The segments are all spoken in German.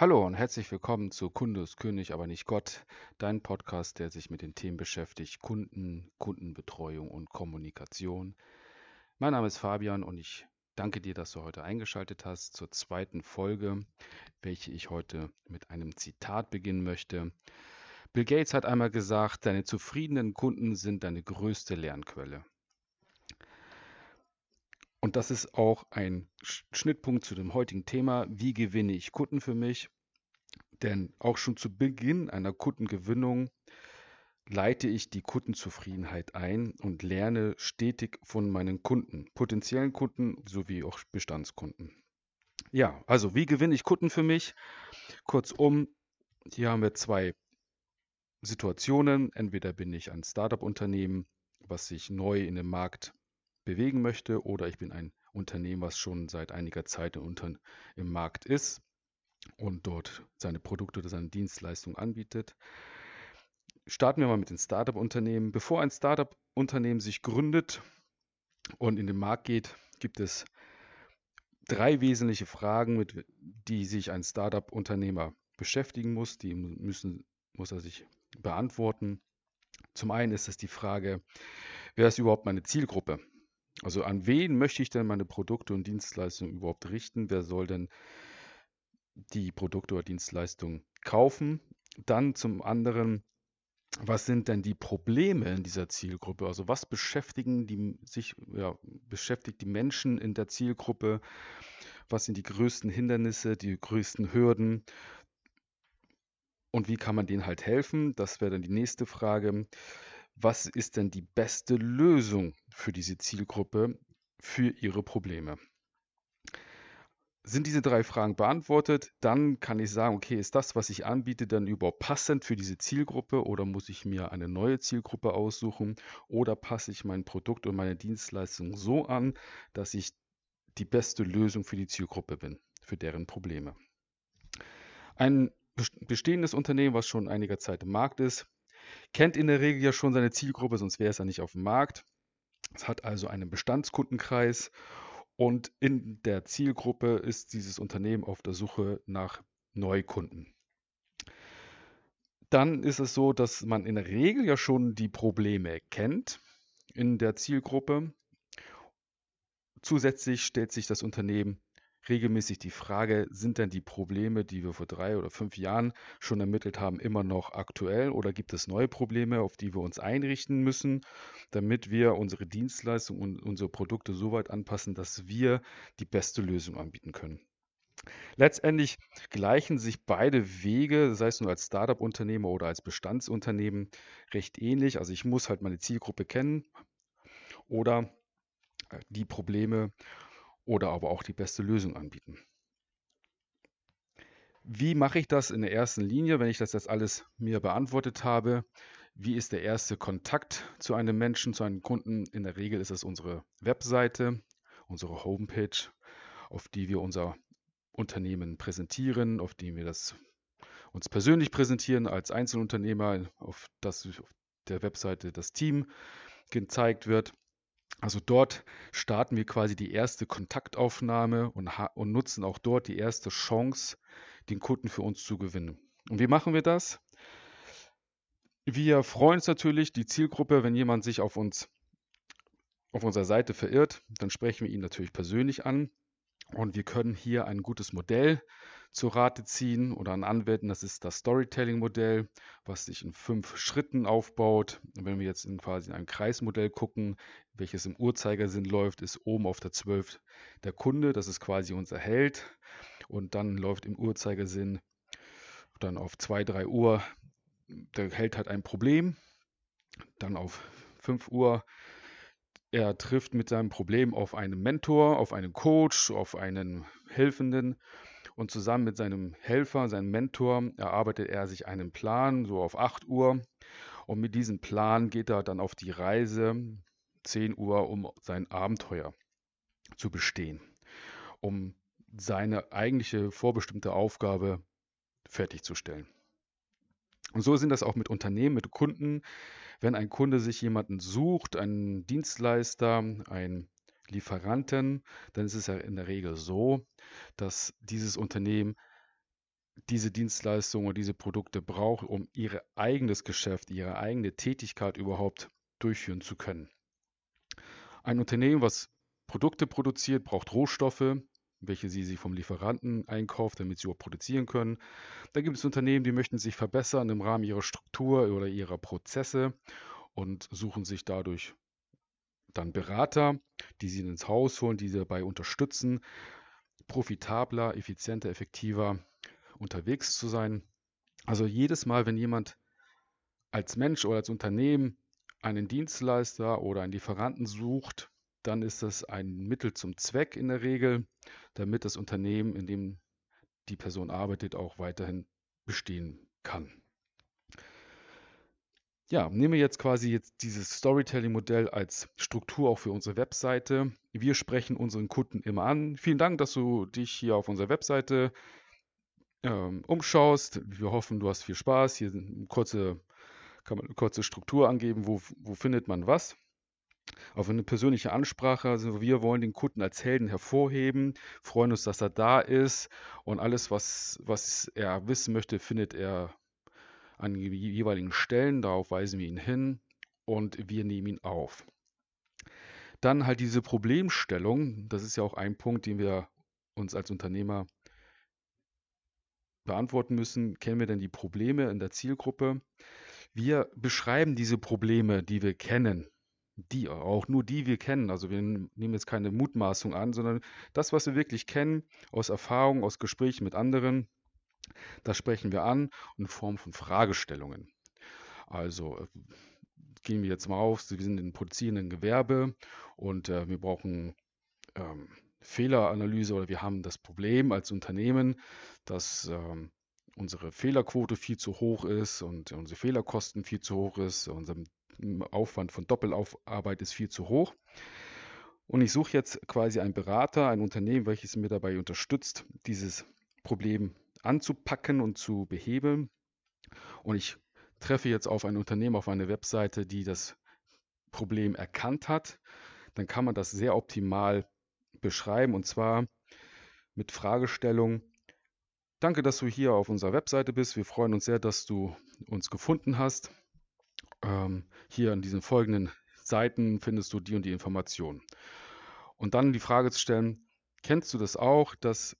Hallo und herzlich willkommen zu Kunde ist König, aber nicht Gott, dein Podcast, der sich mit den Themen beschäftigt, Kunden, Kundenbetreuung und Kommunikation. Mein Name ist Fabian und ich danke dir, dass du heute eingeschaltet hast zur zweiten Folge, welche ich heute mit einem Zitat beginnen möchte. Bill Gates hat einmal gesagt, deine zufriedenen Kunden sind deine größte Lernquelle. Und das ist auch ein Schnittpunkt zu dem heutigen Thema. Wie gewinne ich Kunden für mich? Denn auch schon zu Beginn einer Kundengewinnung leite ich die Kundenzufriedenheit ein und lerne stetig von meinen Kunden, potenziellen Kunden sowie auch Bestandskunden. Ja, also wie gewinne ich Kunden für mich? Kurzum, hier haben wir zwei Situationen. Entweder bin ich ein Startup-Unternehmen, was sich neu in den Markt bewegen möchte, oder ich bin ein Unternehmen, was schon seit einiger Zeit im, Markt ist und dort seine Produkte oder seine Dienstleistungen anbietet. Starten wir mal mit den Startup-Unternehmen. Bevor ein Startup-Unternehmen sich gründet und in den Markt geht, gibt es drei wesentliche Fragen, mit die sich ein Startup-Unternehmer beschäftigen muss. Die müssen, muss er sich beantworten. Zum einen ist es die Frage, wer ist überhaupt meine Zielgruppe? Also an wen möchte ich denn meine Produkte und Dienstleistungen überhaupt richten? Wer soll denn die Produkte oder Dienstleistungen kaufen? Dann zum anderen, was sind denn die Probleme in dieser Zielgruppe? Also was beschäftigen die sich, ja, beschäftigt die Menschen in der Zielgruppe? Was sind die größten Hindernisse, die größten Hürden? Und wie kann man denen halt helfen? Das wäre dann die nächste Frage was ist denn die beste Lösung für diese Zielgruppe, für ihre Probleme? Sind diese drei Fragen beantwortet, dann kann ich sagen, okay, ist das, was ich anbiete, dann überhaupt passend für diese Zielgruppe oder muss ich mir eine neue Zielgruppe aussuchen oder passe ich mein Produkt und meine Dienstleistung so an, dass ich die beste Lösung für die Zielgruppe bin, für deren Probleme. Ein bestehendes Unternehmen, was schon einiger Zeit im Markt ist, kennt in der Regel ja schon seine Zielgruppe, sonst wäre es ja nicht auf dem Markt. Es hat also einen Bestandskundenkreis und in der Zielgruppe ist dieses Unternehmen auf der Suche nach Neukunden. Dann ist es so, dass man in der Regel ja schon die Probleme kennt in der Zielgruppe. Zusätzlich stellt sich das Unternehmen regelmäßig die Frage, sind denn die Probleme, die wir vor drei oder fünf Jahren schon ermittelt haben, immer noch aktuell oder gibt es neue Probleme, auf die wir uns einrichten müssen, damit wir unsere Dienstleistungen und unsere Produkte so weit anpassen, dass wir die beste Lösung anbieten können. Letztendlich gleichen sich beide Wege, sei es nur als Startup-Unternehmer oder als Bestandsunternehmen, recht ähnlich. Also ich muss halt meine Zielgruppe kennen oder die Probleme oder aber auch die beste Lösung anbieten. Wie mache ich das in der ersten Linie, wenn ich das jetzt alles mir beantwortet habe? Wie ist der erste Kontakt zu einem Menschen, zu einem Kunden? In der Regel ist es unsere Webseite, unsere Homepage, auf die wir unser Unternehmen präsentieren, auf die wir das uns persönlich präsentieren als Einzelunternehmer, auf das auf der Webseite das Team gezeigt wird. Also dort starten wir quasi die erste Kontaktaufnahme und, und nutzen auch dort die erste Chance, den Kunden für uns zu gewinnen. Und wie machen wir das? Wir freuen uns natürlich, die Zielgruppe, wenn jemand sich auf uns auf unserer Seite verirrt, dann sprechen wir ihn natürlich persönlich an und wir können hier ein gutes Modell zu Rate ziehen oder anwenden. Das ist das Storytelling-Modell, was sich in fünf Schritten aufbaut. Und wenn wir jetzt in quasi in ein Kreismodell gucken, welches im Uhrzeigersinn läuft, ist oben auf der 12 der Kunde, das ist quasi unser Held. Und dann läuft im Uhrzeigersinn dann auf 2, 3 Uhr, der Held hat ein Problem. Dann auf 5 Uhr er trifft mit seinem Problem auf einen Mentor, auf einen Coach, auf einen Helfenden und zusammen mit seinem Helfer, seinem Mentor, erarbeitet er sich einen Plan, so auf 8 Uhr. Und mit diesem Plan geht er dann auf die Reise 10 Uhr, um sein Abenteuer zu bestehen, um seine eigentliche vorbestimmte Aufgabe fertigzustellen. Und so sind das auch mit Unternehmen, mit Kunden. Wenn ein Kunde sich jemanden sucht, einen Dienstleister, einen Lieferanten, dann ist es ja in der Regel so, dass dieses Unternehmen diese Dienstleistungen oder diese Produkte braucht, um ihr eigenes Geschäft, ihre eigene Tätigkeit überhaupt durchführen zu können. Ein Unternehmen, was Produkte produziert, braucht Rohstoffe, welche sie sich vom Lieferanten einkauft, damit sie auch produzieren können. Da gibt es Unternehmen, die möchten sich verbessern im Rahmen ihrer Struktur oder ihrer Prozesse und suchen sich dadurch dann Berater, die sie ins Haus holen, die sie dabei unterstützen, profitabler, effizienter, effektiver unterwegs zu sein. Also jedes Mal, wenn jemand als Mensch oder als Unternehmen einen Dienstleister oder einen Lieferanten sucht, dann ist das ein Mittel zum Zweck in der Regel, damit das Unternehmen, in dem die Person arbeitet, auch weiterhin bestehen kann. Ja, nehmen wir jetzt quasi jetzt dieses Storytelling-Modell als Struktur auch für unsere Webseite. Wir sprechen unseren Kunden immer an. Vielen Dank, dass du dich hier auf unserer Webseite ähm, umschaust. Wir hoffen, du hast viel Spaß. Hier eine kurze, kann man eine kurze Struktur angeben, wo, wo findet man was. Auf eine persönliche Ansprache, also wir wollen den Kunden als Helden hervorheben, freuen uns, dass er da ist und alles, was, was er wissen möchte, findet er an jeweiligen Stellen. Darauf weisen wir ihn hin und wir nehmen ihn auf. Dann halt diese Problemstellung, das ist ja auch ein Punkt, den wir uns als Unternehmer beantworten müssen. Kennen wir denn die Probleme in der Zielgruppe? Wir beschreiben diese Probleme, die wir kennen, die auch nur die wir kennen. Also wir nehmen jetzt keine Mutmaßung an, sondern das, was wir wirklich kennen, aus Erfahrung, aus Gesprächen mit anderen, das sprechen wir an in Form von Fragestellungen. Also äh, gehen wir jetzt mal auf, wir sind in produzierenden Gewerbe und äh, wir brauchen ähm, Fehleranalyse oder wir haben das Problem als Unternehmen, dass ähm, unsere Fehlerquote viel zu hoch ist und unsere Fehlerkosten viel zu hoch ist, unser Aufwand von Doppelaufarbeit ist viel zu hoch. Und ich suche jetzt quasi einen Berater, ein Unternehmen, welches mir dabei unterstützt, dieses Problem anzupacken und zu behebeln. Und ich treffe jetzt auf ein Unternehmen, auf eine Webseite, die das Problem erkannt hat. Dann kann man das sehr optimal beschreiben und zwar mit Fragestellung. Danke, dass du hier auf unserer Webseite bist. Wir freuen uns sehr, dass du uns gefunden hast. Ähm, hier an diesen folgenden Seiten findest du die und die Informationen. Und dann die Frage zu stellen, kennst du das auch, dass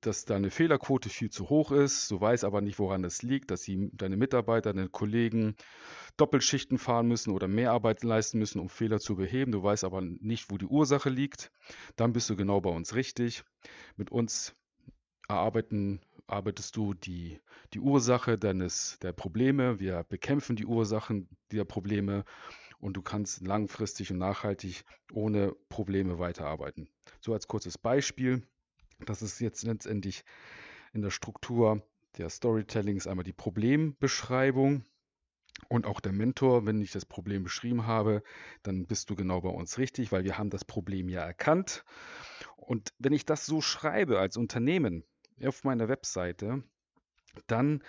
dass deine Fehlerquote viel zu hoch ist. Du weißt aber nicht, woran das liegt, dass die, deine Mitarbeiter, deine Kollegen Doppelschichten fahren müssen oder mehr Arbeit leisten müssen, um Fehler zu beheben. Du weißt aber nicht, wo die Ursache liegt. Dann bist du genau bei uns richtig. Mit uns erarbeiten, arbeitest du die, die Ursache deines, der Probleme. Wir bekämpfen die Ursachen dieser Probleme und du kannst langfristig und nachhaltig ohne Probleme weiterarbeiten. So als kurzes Beispiel. Das ist jetzt letztendlich in der Struktur der Storytellings einmal die Problembeschreibung und auch der Mentor. Wenn ich das Problem beschrieben habe, dann bist du genau bei uns richtig, weil wir haben das Problem ja erkannt. Und wenn ich das so schreibe als Unternehmen auf meiner Webseite, dann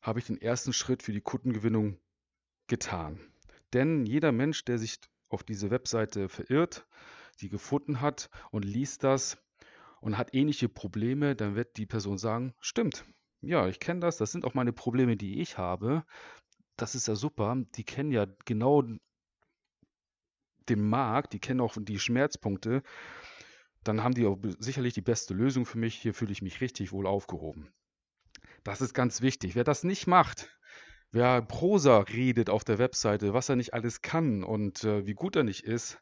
habe ich den ersten Schritt für die Kundengewinnung getan. Denn jeder Mensch, der sich auf diese Webseite verirrt, sie gefunden hat und liest das, und hat ähnliche Probleme, dann wird die Person sagen, stimmt, ja, ich kenne das, das sind auch meine Probleme, die ich habe. Das ist ja super. Die kennen ja genau den Markt, die kennen auch die Schmerzpunkte. Dann haben die auch sicherlich die beste Lösung für mich. Hier fühle ich mich richtig wohl aufgehoben. Das ist ganz wichtig. Wer das nicht macht, wer Prosa redet auf der Webseite, was er nicht alles kann und äh, wie gut er nicht ist,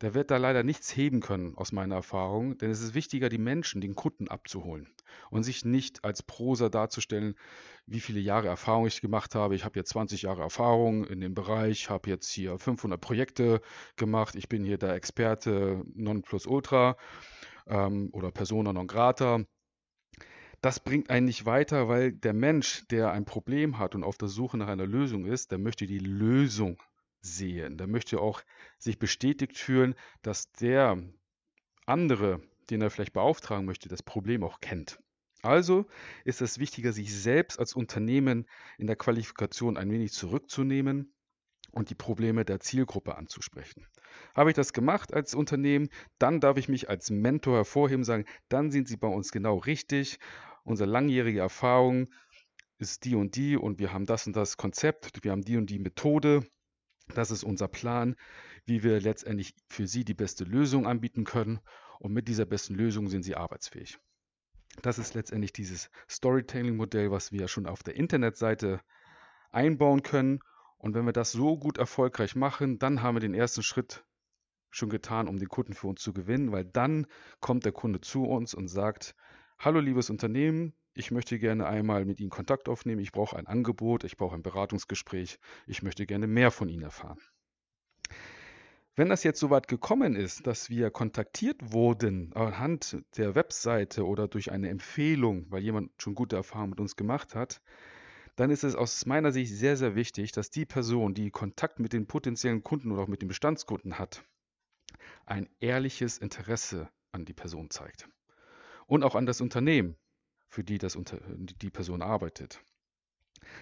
der wird da leider nichts heben können, aus meiner Erfahrung, denn es ist wichtiger, die Menschen, den Kunden abzuholen und sich nicht als Prosa darzustellen, wie viele Jahre Erfahrung ich gemacht habe. Ich habe jetzt 20 Jahre Erfahrung in dem Bereich, habe jetzt hier 500 Projekte gemacht, ich bin hier der Experte non plus ultra ähm, oder persona non grata. Das bringt einen nicht weiter, weil der Mensch, der ein Problem hat und auf der Suche nach einer Lösung ist, der möchte die Lösung sehen. Der möchte auch sich bestätigt fühlen, dass der andere, den er vielleicht beauftragen möchte, das Problem auch kennt. Also ist es wichtiger, sich selbst als Unternehmen in der Qualifikation ein wenig zurückzunehmen und die Probleme der Zielgruppe anzusprechen. Habe ich das gemacht als Unternehmen, dann darf ich mich als Mentor hervorheben, sagen, dann sind Sie bei uns genau richtig unsere langjährige Erfahrung ist die und die und wir haben das und das Konzept, wir haben die und die Methode, das ist unser Plan, wie wir letztendlich für Sie die beste Lösung anbieten können und mit dieser besten Lösung sind Sie arbeitsfähig. Das ist letztendlich dieses Storytelling-Modell, was wir schon auf der Internetseite einbauen können. Und wenn wir das so gut erfolgreich machen, dann haben wir den ersten Schritt schon getan, um den Kunden für uns zu gewinnen, weil dann kommt der Kunde zu uns und sagt, hallo liebes Unternehmen, ich möchte gerne einmal mit Ihnen Kontakt aufnehmen, ich brauche ein Angebot, ich brauche ein Beratungsgespräch, ich möchte gerne mehr von Ihnen erfahren. Wenn das jetzt soweit gekommen ist, dass wir kontaktiert wurden anhand der Webseite oder durch eine Empfehlung, weil jemand schon gute Erfahrungen mit uns gemacht hat, dann ist es aus meiner Sicht sehr, sehr wichtig, dass die Person, die Kontakt mit den potenziellen Kunden oder auch mit den Bestandskunden hat, ein ehrliches Interesse an die Person zeigt. Und auch an das Unternehmen, für die das, die Person arbeitet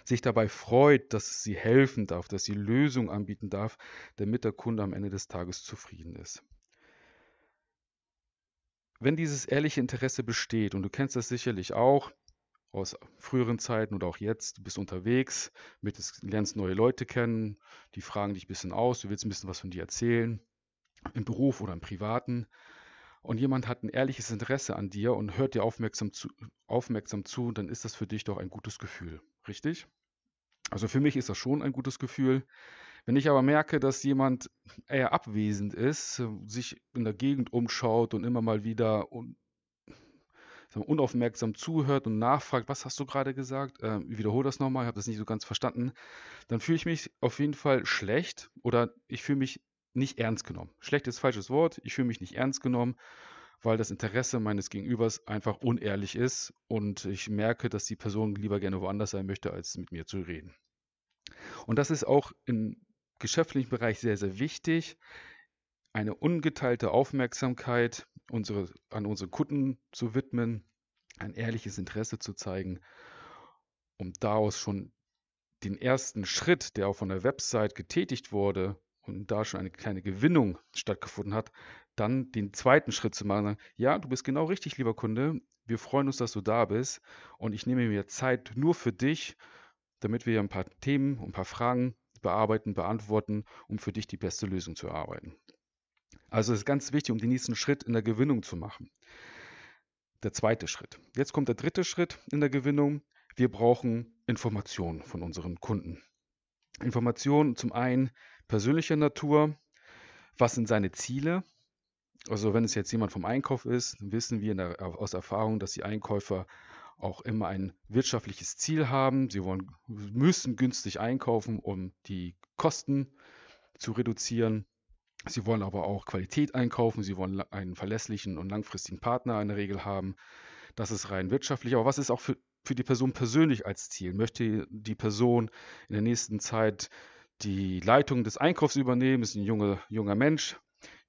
sich dabei freut, dass sie helfen darf, dass sie Lösungen anbieten darf, damit der Kunde am Ende des Tages zufrieden ist. Wenn dieses ehrliche Interesse besteht, und du kennst das sicherlich auch aus früheren Zeiten oder auch jetzt, du bist unterwegs, mit, lernst neue Leute kennen, die fragen dich ein bisschen aus, du willst ein bisschen was von dir erzählen, im Beruf oder im Privaten, und jemand hat ein ehrliches Interesse an dir und hört dir aufmerksam zu, aufmerksam zu, dann ist das für dich doch ein gutes Gefühl, richtig? Also für mich ist das schon ein gutes Gefühl. Wenn ich aber merke, dass jemand eher abwesend ist, sich in der Gegend umschaut und immer mal wieder un, unaufmerksam zuhört und nachfragt, was hast du gerade gesagt? Äh, wiederhole das nochmal, ich habe das nicht so ganz verstanden. Dann fühle ich mich auf jeden Fall schlecht oder ich fühle mich nicht ernst genommen. Schlecht ist falsches Wort. Ich fühle mich nicht ernst genommen, weil das Interesse meines Gegenübers einfach unehrlich ist und ich merke, dass die Person lieber gerne woanders sein möchte, als mit mir zu reden. Und das ist auch im geschäftlichen Bereich sehr, sehr wichtig, eine ungeteilte Aufmerksamkeit unsere, an unsere Kunden zu widmen, ein ehrliches Interesse zu zeigen, um daraus schon den ersten Schritt, der auch von der Website getätigt wurde, und da schon eine kleine Gewinnung stattgefunden hat, dann den zweiten Schritt zu machen. Ja, du bist genau richtig, lieber Kunde. Wir freuen uns, dass du da bist und ich nehme mir Zeit nur für dich, damit wir ein paar Themen, ein paar Fragen bearbeiten, beantworten, um für dich die beste Lösung zu erarbeiten. Also es ist ganz wichtig, um den nächsten Schritt in der Gewinnung zu machen. Der zweite Schritt. Jetzt kommt der dritte Schritt in der Gewinnung. Wir brauchen Informationen von unseren Kunden. Informationen zum einen persönlicher Natur. Was sind seine Ziele? Also wenn es jetzt jemand vom Einkauf ist, wissen wir der, aus Erfahrung, dass die Einkäufer auch immer ein wirtschaftliches Ziel haben. Sie wollen, müssen günstig einkaufen, um die Kosten zu reduzieren. Sie wollen aber auch Qualität einkaufen. Sie wollen einen verlässlichen und langfristigen Partner in der Regel haben. Das ist rein wirtschaftlich. Aber was ist auch für, für die Person persönlich als Ziel? Möchte die Person in der nächsten Zeit die Leitung des Einkaufs übernehmen. Ist ein junger, junger Mensch,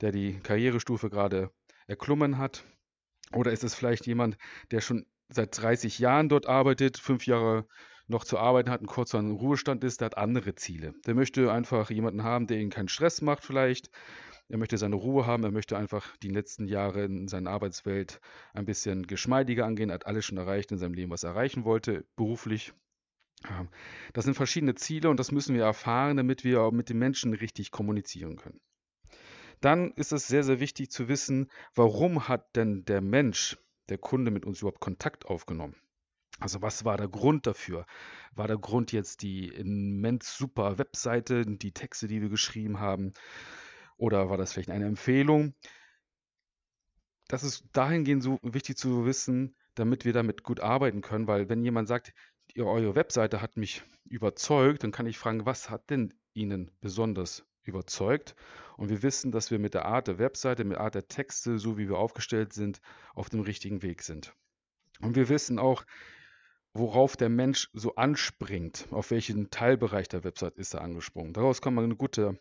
der die Karrierestufe gerade erklommen hat. Oder ist es vielleicht jemand, der schon seit 30 Jahren dort arbeitet, fünf Jahre noch zu arbeiten hat, ein kurzer Ruhestand ist, der hat andere Ziele. Der möchte einfach jemanden haben, der ihn keinen Stress macht vielleicht. Er möchte seine Ruhe haben, er möchte einfach die letzten Jahre in seiner Arbeitswelt ein bisschen geschmeidiger angehen, hat alles schon erreicht in seinem Leben, was er erreichen wollte, beruflich das sind verschiedene Ziele und das müssen wir erfahren, damit wir mit den Menschen richtig kommunizieren können. Dann ist es sehr, sehr wichtig zu wissen, warum hat denn der Mensch, der Kunde mit uns überhaupt Kontakt aufgenommen? Also was war der Grund dafür? War der Grund jetzt die immens super Webseite, die Texte, die wir geschrieben haben? Oder war das vielleicht eine Empfehlung? Das ist dahingehend so wichtig zu wissen, damit wir damit gut arbeiten können, weil wenn jemand sagt, eure Webseite hat mich überzeugt, dann kann ich fragen, was hat denn Ihnen besonders überzeugt? Und wir wissen, dass wir mit der Art der Webseite, mit der Art der Texte, so wie wir aufgestellt sind, auf dem richtigen Weg sind. Und wir wissen auch, worauf der Mensch so anspringt, auf welchen Teilbereich der Website ist er angesprungen. Daraus kann man gute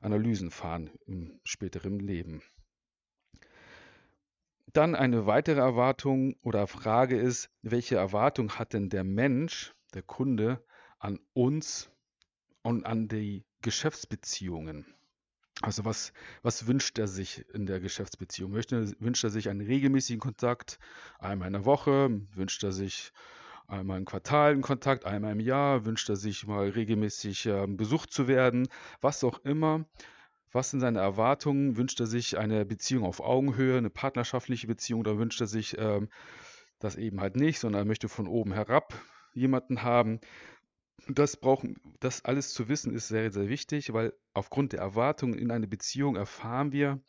Analysen fahren im späteren Leben. Dann eine weitere Erwartung oder Frage ist, welche Erwartung hat denn der Mensch, der Kunde, an uns und an die Geschäftsbeziehungen? Also was, was wünscht er sich in der Geschäftsbeziehung? Wünscht er sich einen regelmäßigen Kontakt, einmal in der Woche? Wünscht er sich einmal im Quartal einen Kontakt, einmal im Jahr? Wünscht er sich mal regelmäßig äh, besucht zu werden? Was auch immer. Was sind seine Erwartungen? Wünscht er sich eine Beziehung auf Augenhöhe, eine partnerschaftliche Beziehung? Oder wünscht er sich ähm, das eben halt nicht, sondern er möchte von oben herab jemanden haben? Das brauchen, das alles zu wissen ist sehr, sehr wichtig, weil aufgrund der Erwartungen in eine Beziehung erfahren wir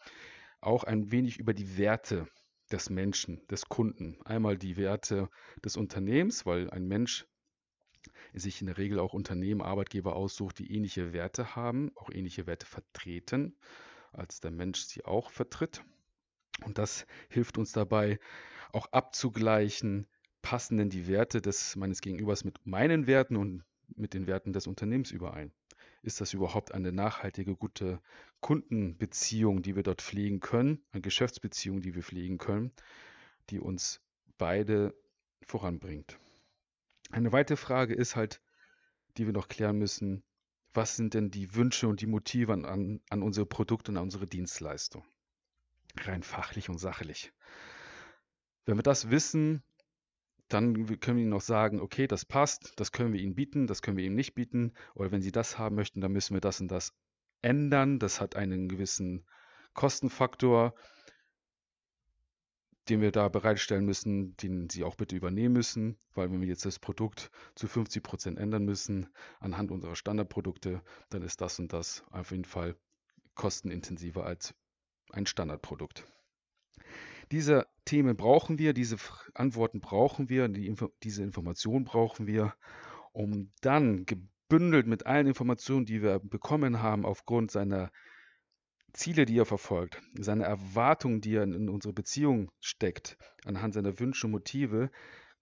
auch ein wenig über die Werte des Menschen, des Kunden. Einmal die Werte des Unternehmens, weil ein Mensch sich in der Regel auch Unternehmen, Arbeitgeber aussucht, die ähnliche Werte haben, auch ähnliche Werte vertreten, als der Mensch sie auch vertritt. Und das hilft uns dabei, auch abzugleichen, passen denn die Werte des meines Gegenübers mit meinen Werten und mit den Werten des Unternehmens überein? Ist das überhaupt eine nachhaltige, gute Kundenbeziehung, die wir dort pflegen können, eine Geschäftsbeziehung, die wir pflegen können, die uns beide voranbringt? Eine weitere Frage ist halt, die wir noch klären müssen, was sind denn die Wünsche und die Motive an, an unsere Produkte und an unsere Dienstleistung? Rein fachlich und sachlich. Wenn wir das wissen, dann können wir ihnen noch sagen, okay, das passt, das können wir ihnen bieten, das können wir ihnen nicht bieten. Oder wenn sie das haben möchten, dann müssen wir das und das ändern. Das hat einen gewissen Kostenfaktor, den wir da bereitstellen müssen, den sie auch bitte übernehmen müssen, weil wenn wir jetzt das Produkt zu 50 Prozent ändern müssen anhand unserer Standardprodukte, dann ist das und das auf jeden Fall kostenintensiver als ein Standardprodukt. Diese Themen brauchen wir, diese Antworten brauchen wir, die Info diese Informationen brauchen wir, um dann gebündelt mit allen Informationen, die wir bekommen haben, aufgrund seiner Ziele, die er verfolgt, seine Erwartungen, die er in unsere Beziehung steckt, anhand seiner Wünsche und Motive,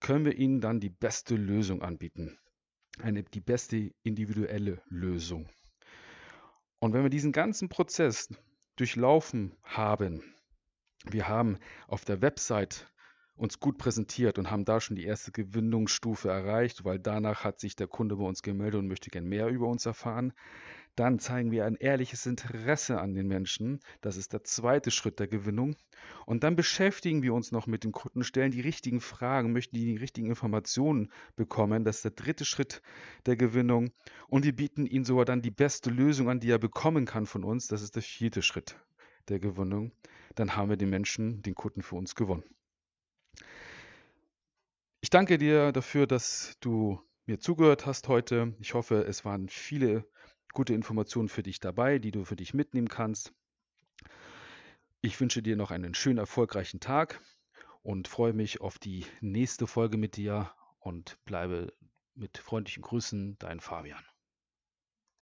können wir ihnen dann die beste Lösung anbieten. Eine, die beste individuelle Lösung. Und wenn wir diesen ganzen Prozess durchlaufen haben, wir haben auf der Website uns gut präsentiert und haben da schon die erste Gewinnungsstufe erreicht, weil danach hat sich der Kunde bei uns gemeldet und möchte gern mehr über uns erfahren. Dann zeigen wir ein ehrliches Interesse an den Menschen. Das ist der zweite Schritt der Gewinnung. Und dann beschäftigen wir uns noch mit dem Kunden, stellen die richtigen Fragen, möchten die, richtigen Informationen bekommen. Das ist der dritte Schritt der Gewinnung. Und wir bieten ihm sogar dann die beste Lösung an, die er bekommen kann von uns. Das ist der vierte Schritt der Gewinnung dann haben wir den Menschen, den Kunden für uns gewonnen. Ich danke dir dafür, dass du mir zugehört hast heute. Ich hoffe, es waren viele gute Informationen für dich dabei, die du für dich mitnehmen kannst. Ich wünsche dir noch einen schönen, erfolgreichen Tag und freue mich auf die nächste Folge mit dir und bleibe mit freundlichen Grüßen, dein Fabian.